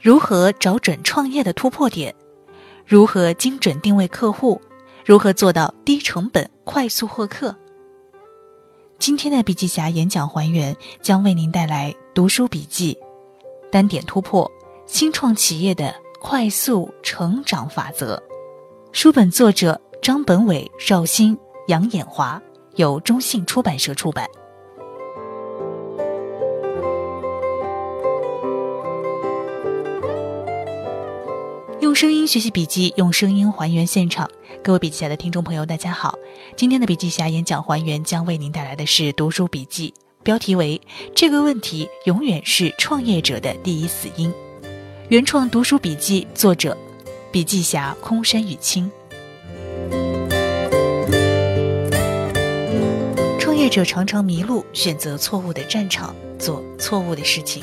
如何找准创业的突破点？如何精准定位客户？如何做到低成本快速获客？今天的笔记侠演讲还原将为您带来读书笔记：单点突破，新创企业的快速成长法则。书本作者张本伟、邵兴、杨衍华，由中信出版社出版。用声音学习笔记，用声音还原现场。各位笔记侠的听众朋友，大家好！今天的笔记侠演讲还原将为您带来的是读书笔记，标题为“这个问题永远是创业者的第一死因”。原创读书笔记，作者笔记侠空山雨清。创业者常常迷路，选择错误的战场，做错误的事情。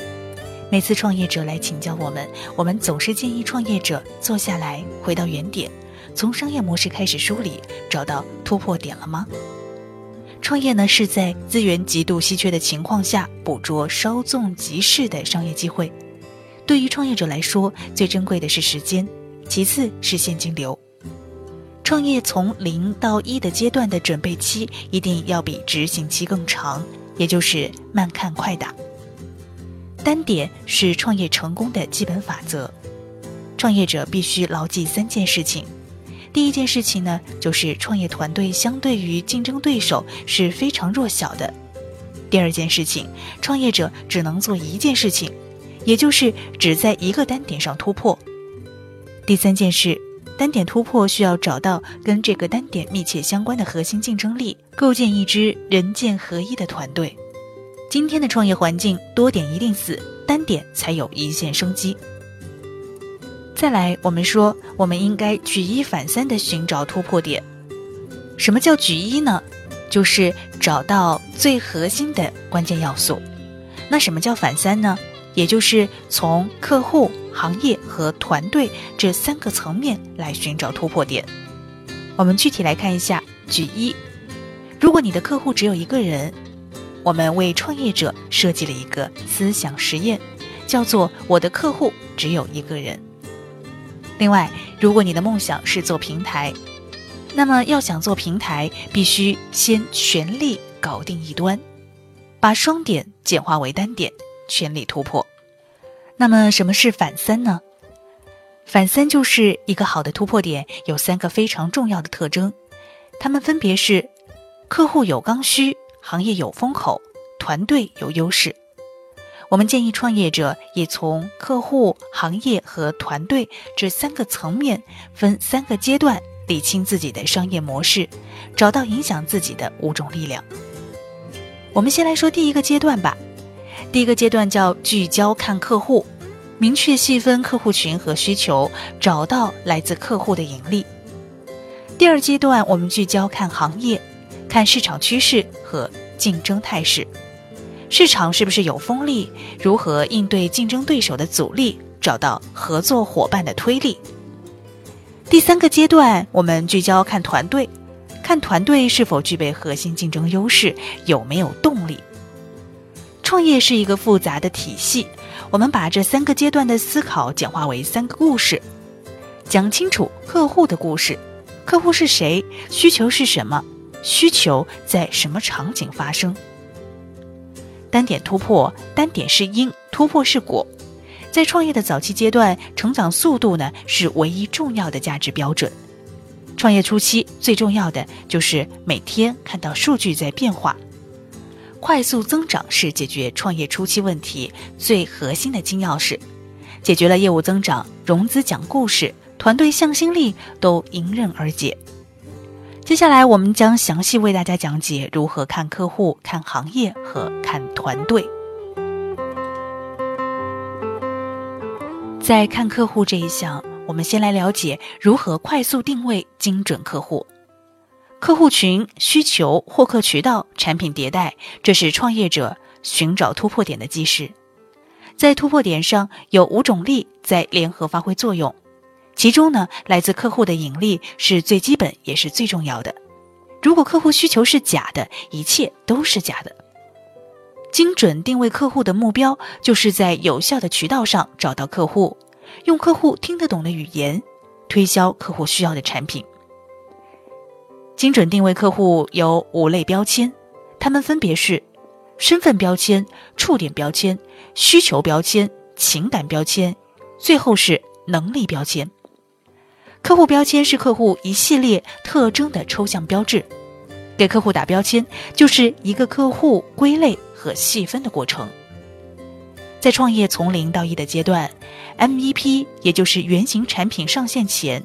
每次创业者来请教我们，我们总是建议创业者坐下来，回到原点，从商业模式开始梳理，找到突破点了吗？创业呢，是在资源极度稀缺的情况下，捕捉稍纵即逝的商业机会。对于创业者来说，最珍贵的是时间，其次是现金流。创业从零到一的阶段的准备期，一定要比执行期更长，也就是慢看快打。单点是创业成功的基本法则，创业者必须牢记三件事情。第一件事情呢，就是创业团队相对于竞争对手是非常弱小的。第二件事情，创业者只能做一件事情，也就是只在一个单点上突破。第三件事，单点突破需要找到跟这个单点密切相关的核心竞争力，构建一支人剑合一的团队。今天的创业环境，多点一定死，单点才有一线生机。再来，我们说，我们应该举一反三的寻找突破点。什么叫举一呢？就是找到最核心的关键要素。那什么叫反三呢？也就是从客户、行业和团队这三个层面来寻找突破点。我们具体来看一下，举一，如果你的客户只有一个人。我们为创业者设计了一个思想实验，叫做“我的客户只有一个人”。另外，如果你的梦想是做平台，那么要想做平台，必须先全力搞定一端，把双点简化为单点，全力突破。那么，什么是反三呢？反三就是一个好的突破点，有三个非常重要的特征，它们分别是：客户有刚需。行业有风口，团队有优势。我们建议创业者也从客户、行业和团队这三个层面，分三个阶段理清自己的商业模式，找到影响自己的五种力量。我们先来说第一个阶段吧。第一个阶段叫聚焦看客户，明确细分客户群和需求，找到来自客户的盈利。第二阶段我们聚焦看行业。看市场趋势和竞争态势，市场是不是有风力？如何应对竞争对手的阻力？找到合作伙伴的推力。第三个阶段，我们聚焦看团队，看团队是否具备核心竞争优势，有没有动力。创业是一个复杂的体系，我们把这三个阶段的思考简化为三个故事，讲清楚客户的故事：客户是谁？需求是什么？需求在什么场景发生？单点突破，单点是因，突破是果。在创业的早期阶段，成长速度呢是唯一重要的价值标准。创业初期最重要的就是每天看到数据在变化。快速增长是解决创业初期问题最核心的金钥匙，解决了业务增长、融资讲故事、团队向心力都迎刃而解。接下来，我们将详细为大家讲解如何看客户、看行业和看团队。在看客户这一项，我们先来了解如何快速定位精准客户、客户群、需求、获客渠道、产品迭代，这是创业者寻找突破点的基石。在突破点上，有五种力在联合发挥作用。其中呢，来自客户的引力是最基本也是最重要的。如果客户需求是假的，一切都是假的。精准定位客户的目标，就是在有效的渠道上找到客户，用客户听得懂的语言推销客户需要的产品。精准定位客户有五类标签，它们分别是身份标签、触点标签、需求标签、情感标签，最后是能力标签。客户标签是客户一系列特征的抽象标志，给客户打标签就是一个客户归类和细分的过程。在创业从零到一的阶段，MVP 也就是原型产品上线前。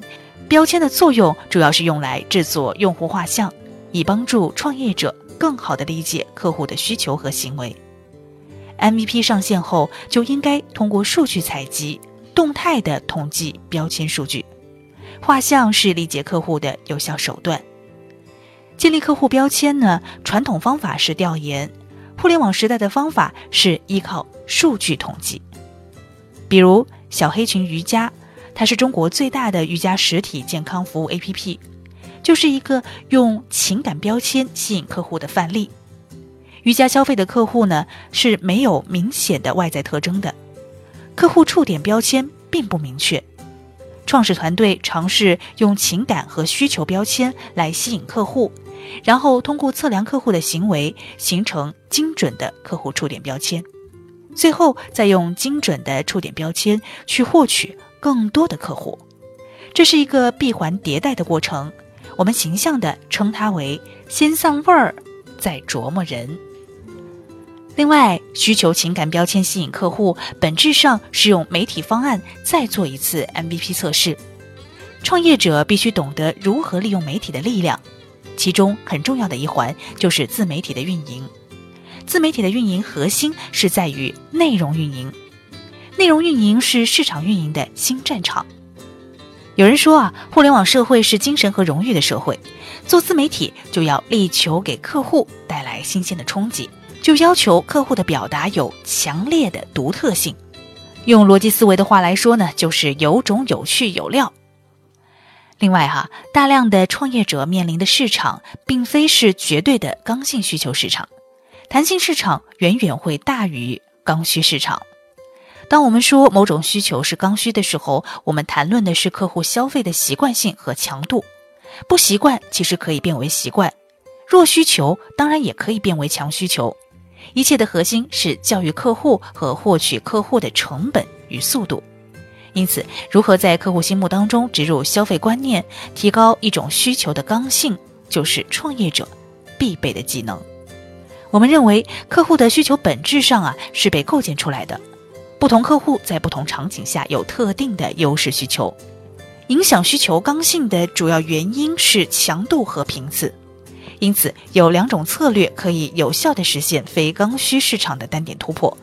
标签的作用主要是用来制作用户画像，以帮助创业者更好地理解客户的需求和行为。MVP 上线后，就应该通过数据采集，动态的统计标签数据。画像是理解客户的有效手段。建立客户标签呢，传统方法是调研，互联网时代的方法是依靠数据统计。比如小黑裙瑜伽。它是中国最大的瑜伽实体健康服务 APP，就是一个用情感标签吸引客户的范例。瑜伽消费的客户呢是没有明显的外在特征的，客户触点标签并不明确。创始团队尝试用情感和需求标签来吸引客户，然后通过测量客户的行为，形成精准的客户触点标签，最后再用精准的触点标签去获取。更多的客户，这是一个闭环迭代的过程。我们形象的称它为“先散味儿，再琢磨人”。另外，需求情感标签吸引客户，本质上是用媒体方案再做一次 MVP 测试。创业者必须懂得如何利用媒体的力量，其中很重要的一环就是自媒体的运营。自媒体的运营核心是在于内容运营。内容运营是市场运营的新战场。有人说啊，互联网社会是精神和荣誉的社会，做自媒体就要力求给客户带来新鲜的冲击，就要求客户的表达有强烈的独特性。用逻辑思维的话来说呢，就是有种、有趣、有料。另外哈，大量的创业者面临的市场，并非是绝对的刚性需求市场，弹性市场远远会大于刚需市场。当我们说某种需求是刚需的时候，我们谈论的是客户消费的习惯性和强度。不习惯其实可以变为习惯，弱需求当然也可以变为强需求。一切的核心是教育客户和获取客户的成本与速度。因此，如何在客户心目当中植入消费观念，提高一种需求的刚性，就是创业者必备的技能。我们认为，客户的需求本质上啊是被构建出来的。不同客户在不同场景下有特定的优势需求，影响需求刚性的主要原因是强度和频次。因此，有两种策略可以有效地实现非刚需市场的单点突破：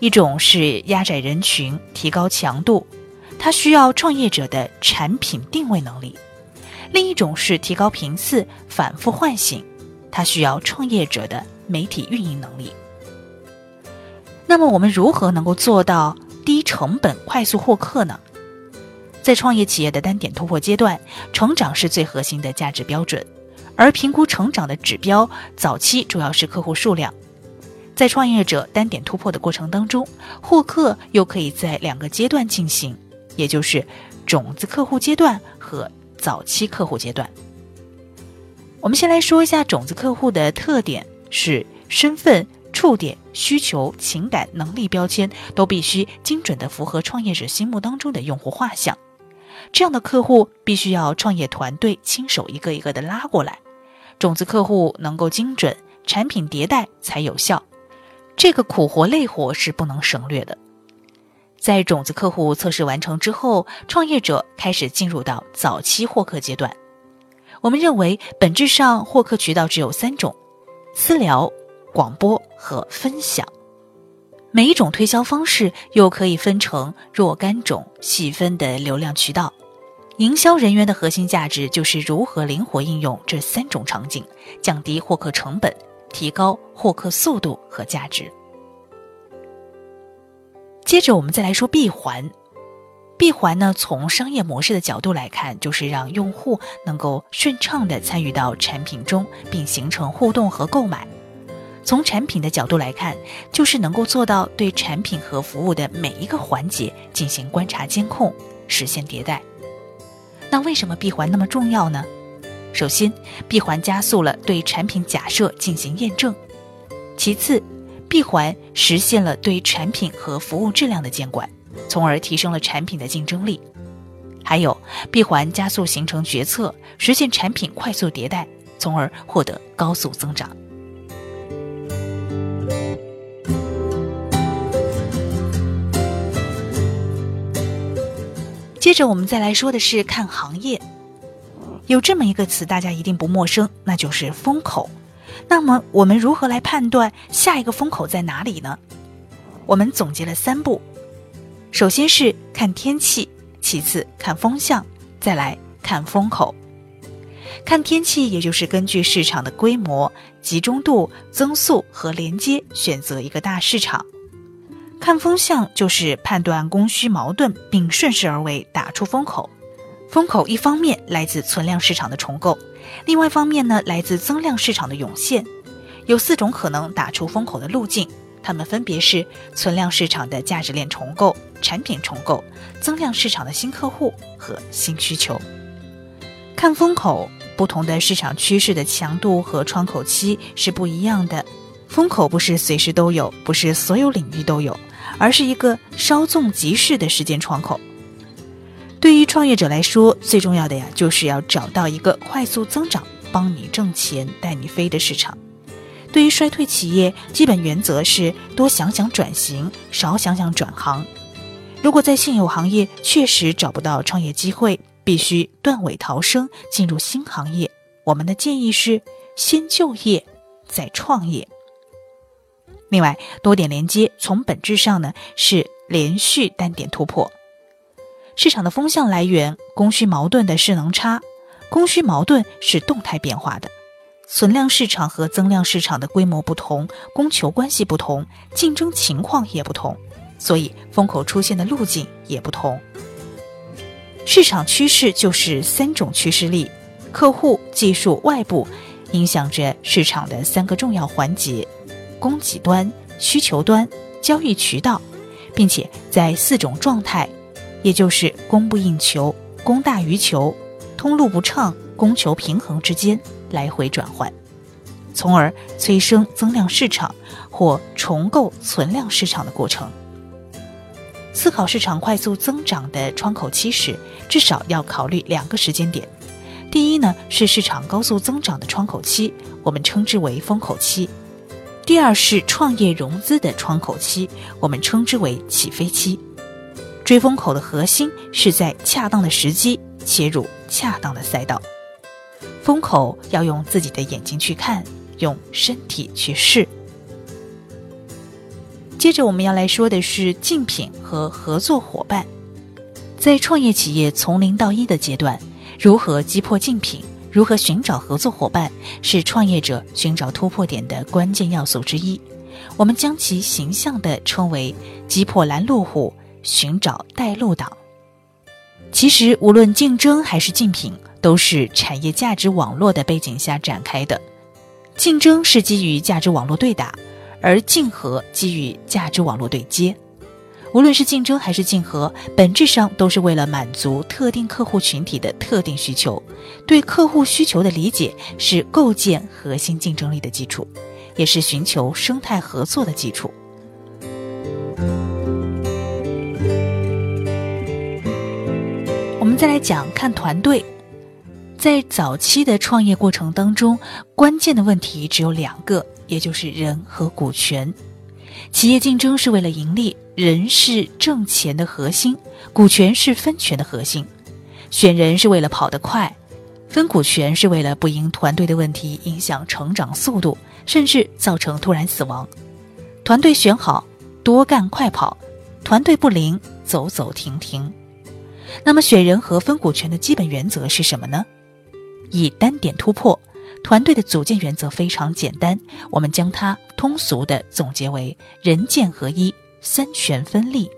一种是压窄人群，提高强度，它需要创业者的产品定位能力；另一种是提高频次，反复唤醒，它需要创业者的媒体运营能力。那么我们如何能够做到低成本快速获客呢？在创业企业的单点突破阶段，成长是最核心的价值标准，而评估成长的指标早期主要是客户数量。在创业者单点突破的过程当中，获客又可以在两个阶段进行，也就是种子客户阶段和早期客户阶段。我们先来说一下种子客户的特点是身份。触点、需求、情感、能力标签都必须精准的符合创业者心目当中的用户画像。这样的客户必须要创业团队亲手一个一个的拉过来。种子客户能够精准，产品迭代才有效。这个苦活累活是不能省略的。在种子客户测试完成之后，创业者开始进入到早期获客阶段。我们认为，本质上获客渠道只有三种：私聊。广播和分享，每一种推销方式又可以分成若干种细分的流量渠道。营销人员的核心价值就是如何灵活应用这三种场景，降低获客成本，提高获客速度和价值。接着，我们再来说闭环。闭环呢，从商业模式的角度来看，就是让用户能够顺畅的参与到产品中，并形成互动和购买。从产品的角度来看，就是能够做到对产品和服务的每一个环节进行观察监控，实现迭代。那为什么闭环那么重要呢？首先，闭环加速了对产品假设进行验证；其次，闭环实现了对产品和服务质量的监管，从而提升了产品的竞争力。还有，闭环加速形成决策，实现产品快速迭代，从而获得高速增长。接着，我们再来说的是看行业。有这么一个词，大家一定不陌生，那就是风口。那么，我们如何来判断下一个风口在哪里呢？我们总结了三步：首先是看天气，其次看风向，再来看风口。看天气，也就是根据市场的规模、集中度、增速和连接，选择一个大市场。看风向就是判断供需矛盾，并顺势而为，打出风口。风口一方面来自存量市场的重构，另外一方面呢来自增量市场的涌现。有四种可能打出风口的路径，它们分别是存量市场的价值链重构、产品重构、增量市场的新客户和新需求。看风口，不同的市场趋势的强度和窗口期是不一样的。风口不是随时都有，不是所有领域都有，而是一个稍纵即逝的时间窗口。对于创业者来说，最重要的呀，就是要找到一个快速增长、帮你挣钱、带你飞的市场。对于衰退企业，基本原则是多想想转型，少想想转行。如果在现有行业确实找不到创业机会，必须断尾逃生，进入新行业。我们的建议是先就业，再创业。另外，多点连接从本质上呢是连续单点突破。市场的风向来源，供需矛盾的势能差，供需矛盾是动态变化的。存量市场和增量市场的规模不同，供求关系不同，竞争情况也不同，所以风口出现的路径也不同。市场趋势就是三种趋势力：客户、技术、外部，影响着市场的三个重要环节。供给端、需求端、交易渠道，并且在四种状态，也就是供不应求、供大于求、通路不畅、供求平衡之间来回转换，从而催生增量市场或重构存量市场的过程。思考市场快速增长的窗口期时，至少要考虑两个时间点。第一呢，是市场高速增长的窗口期，我们称之为风口期。第二是创业融资的窗口期，我们称之为起飞期。追风口的核心是在恰当的时机切入恰当的赛道。风口要用自己的眼睛去看，用身体去试。接着我们要来说的是竞品和合作伙伴，在创业企业从零到一的阶段，如何击破竞品？如何寻找合作伙伴，是创业者寻找突破点的关键要素之一。我们将其形象地称为“击破拦路虎，寻找带路党”。其实，无论竞争还是竞品，都是产业价值网络的背景下展开的。竞争是基于价值网络对打，而竞合基于价值网络对接。无论是竞争还是竞合，本质上都是为了满足特定客户群体的特定需求。对客户需求的理解是构建核心竞争力的基础，也是寻求生态合作的基础。我们再来讲看团队，在早期的创业过程当中，关键的问题只有两个，也就是人和股权。企业竞争是为了盈利。人是挣钱的核心，股权是分权的核心。选人是为了跑得快，分股权是为了不因团队的问题影响成长速度，甚至造成突然死亡。团队选好，多干快跑；团队不灵，走走停停。那么选人和分股权的基本原则是什么呢？以单点突破，团队的组建原则非常简单，我们将它通俗的总结为人剑合一。三权分立，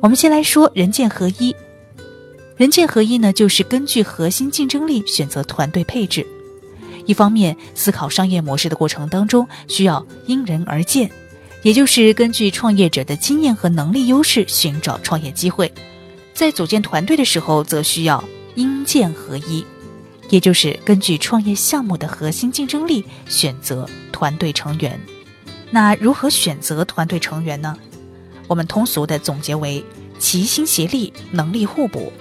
我们先来说人剑合一。人剑合一呢，就是根据核心竞争力选择团队配置。一方面思考商业模式的过程当中需要因人而建，也就是根据创业者的经验和能力优势寻找创业机会；在组建团队的时候，则需要因剑合一，也就是根据创业项目的核心竞争力选择团队成员。那如何选择团队成员呢？我们通俗的总结为齐心协力，能力互补，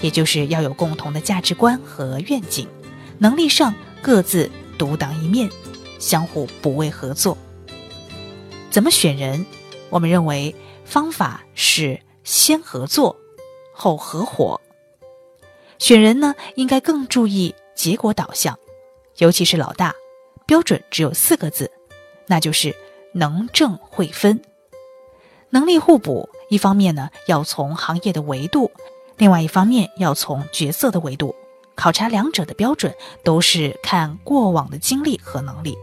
也就是要有共同的价值观和愿景，能力上各自独当一面，相互补位合作。怎么选人？我们认为方法是先合作，后合伙。选人呢，应该更注意结果导向，尤其是老大，标准只有四个字。那就是能挣会分，能力互补。一方面呢，要从行业的维度；另外一方面，要从角色的维度。考察两者的标准都是看过往的经历和能力。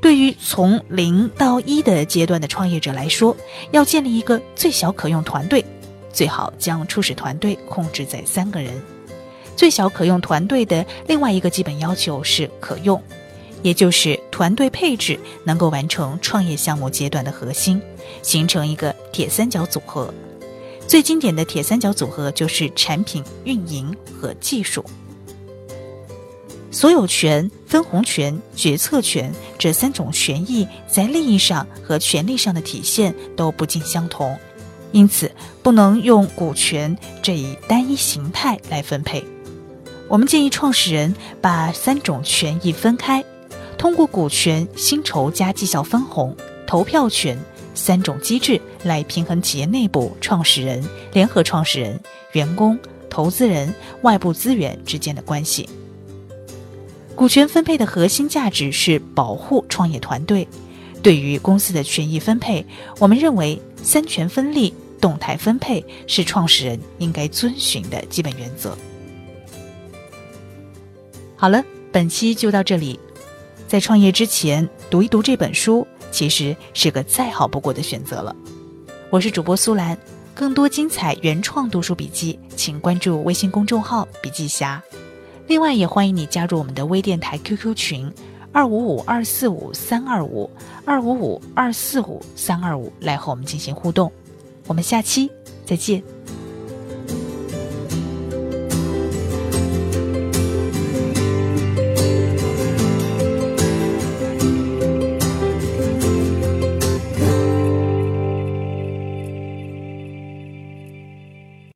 对于从零到一的阶段的创业者来说，要建立一个最小可用团队，最好将初始团队控制在三个人。最小可用团队的另外一个基本要求是可用。也就是团队配置能够完成创业项目阶段的核心，形成一个铁三角组合。最经典的铁三角组合就是产品、运营和技术。所有权、分红权、决策权这三种权益在利益上和权利上的体现都不尽相同，因此不能用股权这一单一形态来分配。我们建议创始人把三种权益分开。通过股权、薪酬加绩效分红、投票权三种机制来平衡企业内部创始人、联合创始人、员工、投资人、外部资源之间的关系。股权分配的核心价值是保护创业团队。对于公司的权益分配，我们认为三权分立、动态分配是创始人应该遵循的基本原则。好了，本期就到这里。在创业之前读一读这本书，其实是个再好不过的选择了。我是主播苏兰，更多精彩原创读书笔记，请关注微信公众号“笔记侠”。另外，也欢迎你加入我们的微电台 QQ 群：二五五二四五三二五二五五二四五三二五，来和我们进行互动。我们下期再见。